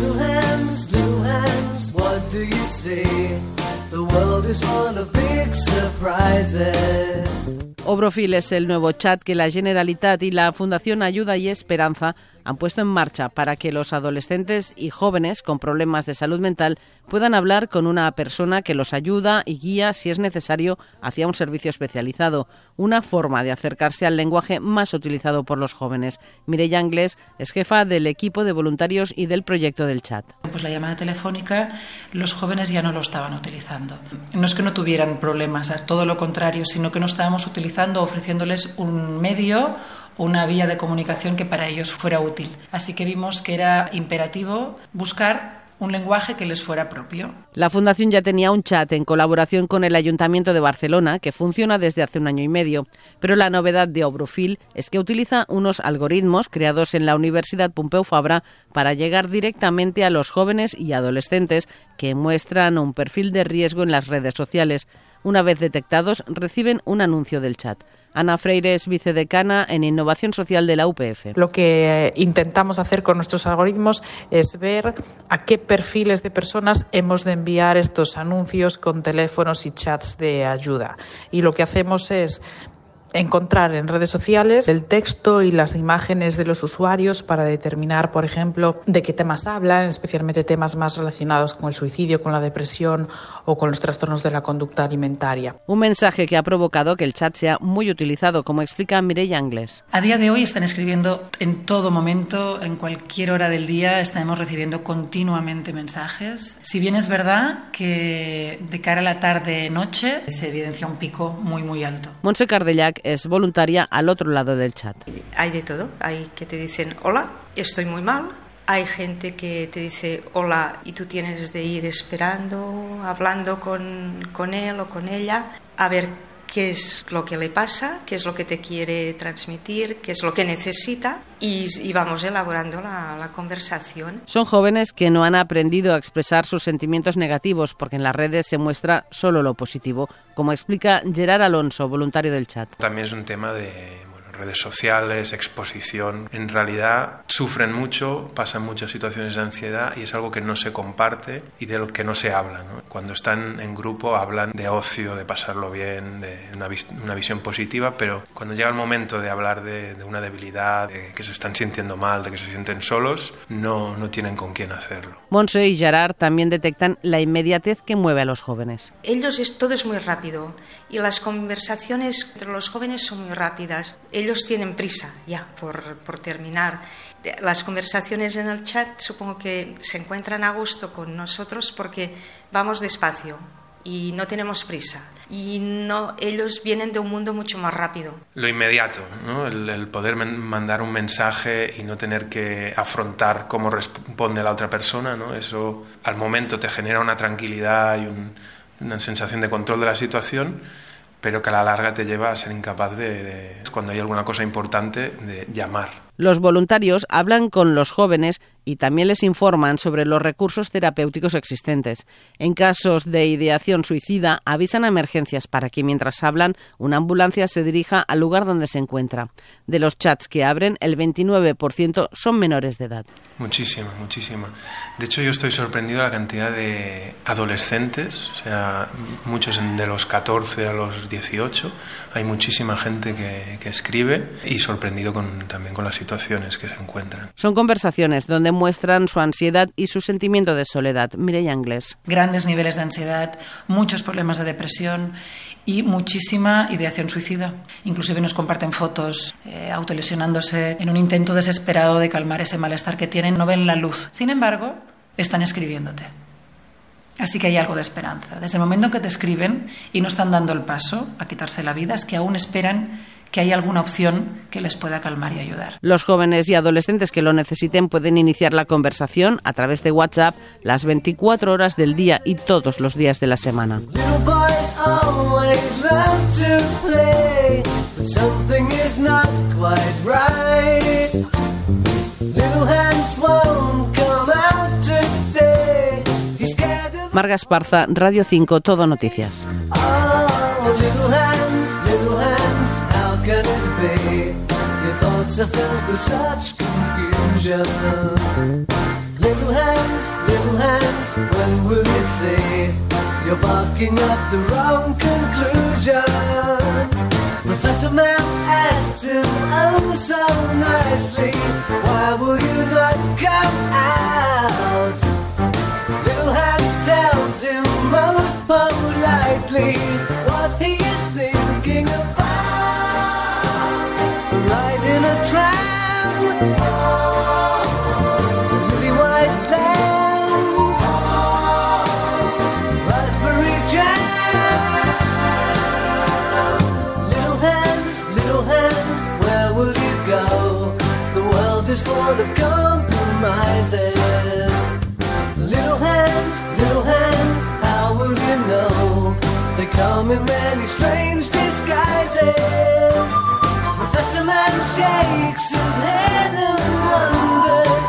Little hands, little hands, what do you see? The world is full of big surprises. Obrofil es el nuevo chat que la Generalitat y la Fundación Ayuda y Esperanza han puesto en marcha para que los adolescentes y jóvenes con problemas de salud mental puedan hablar con una persona que los ayuda y guía, si es necesario, hacia un servicio especializado, una forma de acercarse al lenguaje más utilizado por los jóvenes. Mireya Anglés es jefa del equipo de voluntarios y del proyecto del chat. Pues la llamada telefónica los jóvenes ya no lo estaban utilizando. No es que no tuvieran problemas, todo lo contrario, sino que no estábamos utilizando, ofreciéndoles un medio una vía de comunicación que para ellos fuera útil. Así que vimos que era imperativo buscar un lenguaje que les fuera propio. La Fundación ya tenía un chat en colaboración con el Ayuntamiento de Barcelona que funciona desde hace un año y medio, pero la novedad de Obrofil es que utiliza unos algoritmos creados en la Universidad Pompeu Fabra para llegar directamente a los jóvenes y adolescentes que muestran un perfil de riesgo en las redes sociales. Una vez detectados, reciben un anuncio del chat. Ana Freire es vicedecana en Innovación Social de la UPF. Lo que eh, intentamos hacer con nuestros algoritmos es ver a qué perfiles de personas hemos de enviar estos anuncios con teléfonos y chats de ayuda. Y lo que hacemos es encontrar en redes sociales el texto y las imágenes de los usuarios para determinar, por ejemplo, de qué temas hablan, especialmente temas más relacionados con el suicidio, con la depresión o con los trastornos de la conducta alimentaria. Un mensaje que ha provocado que el chat sea muy utilizado, como explica Mireia Anglés. A día de hoy están escribiendo en todo momento, en cualquier hora del día, estamos recibiendo continuamente mensajes. Si bien es verdad que de cara a la tarde-noche se evidencia un pico muy, muy alto. Monse Cardellac es voluntaria al otro lado del chat. Hay de todo, hay que te dicen hola, estoy muy mal, hay gente que te dice hola y tú tienes de ir esperando, hablando con, con él o con ella, a ver qué es lo que le pasa, qué es lo que te quiere transmitir, qué es lo que necesita y, vamos elaborando la, la, conversación. Son jóvenes que no han aprendido a expresar sus sentimientos negativos porque en las redes se muestra solo lo positivo, como explica Gerard Alonso, voluntario del chat. También es un tema de redes sociales, exposición, en realidad sufren mucho, pasan muchas situaciones de ansiedad y es algo que no se comparte y de lo que no se habla. Cuando están en grupo hablan de ocio, de pasarlo bien, de una, una visión positiva, pero cuando llega el momento de hablar de, de, una debilidad, de que se están sintiendo mal, de que se sienten solos, no, no tienen con quién hacerlo. Monse y Gerard también detectan la inmediatez que mueve a los jóvenes. Ellos es, todo es muy rápido y las conversaciones entre los jóvenes son muy rápidas. Ellos tienen prisa ya por, por terminar. Las conversaciones en el chat supongo que se encuentran a gusto con nosotros porque vamos despacio y no tenemos prisa. Y no, ellos vienen de un mundo mucho más rápido. Lo inmediato, ¿no? el, el, poder mandar un mensaje y no tener que afrontar cómo responde la otra persona, ¿no? eso al momento te genera una tranquilidad y un, una sensación de control de la situación pero que a la larga te lleva a ser incapaz de, de, cuando hay alguna cosa importante, de llamar. Los voluntarios hablan con los jóvenes y también les informan sobre los recursos terapéuticos existentes. En casos de ideación suicida, avisan a emergencias para que mientras hablan, una ambulancia se dirija al lugar donde se encuentra. De los chats que abren, el 29% son menores de edad. Muchísima, muchísima. De hecho, yo estoy sorprendido de la cantidad de adolescentes, o sea, muchos de los 14 a los 18. Hay muchísima gente que, que escribe y sorprendido con, también con la situaciones que se encuentran. Son conversaciones donde muestran su ansiedad y su sentimiento de soledad. Mireia Anglés. Grandes niveles de ansiedad, muchos problemas de depresión y muchísima ideación suicida. Inclusive nos comparten fotos eh, autolesionándose en un intento desesperado de calmar ese malestar que tienen. No ven la luz. Sin embargo, están escribiéndote. Así que hay algo de esperanza. Desde el momento en que te escriben y no están dando el paso a quitarse la vida, es que aún esperan que hay alguna opción que les pueda calmar y ayudar. Los jóvenes y adolescentes que lo necesiten pueden iniciar la conversación a través de WhatsApp las 24 horas del día y todos los días de la semana. Marga Esparza, Radio 5, Todo Noticias. Your thoughts are filled with such confusion. Little hands, little hands, when will you see? You're barking up the wrong conclusion. Professor Matt asked him oh so nicely, why will you not come out? Little hands tells him most politely is full of compromises. Little hands, little hands, how will you know? They come in many strange disguises. Professor Man shakes his head and wonders,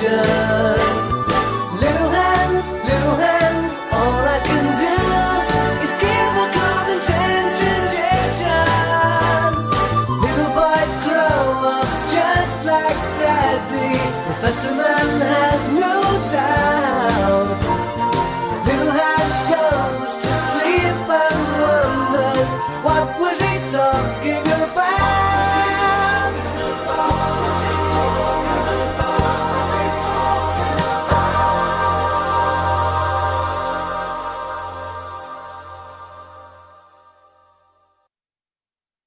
Little hands, little hands, all I can do is give a common sense injection. Little boys grow up just like daddy. Professor Man has no doubt.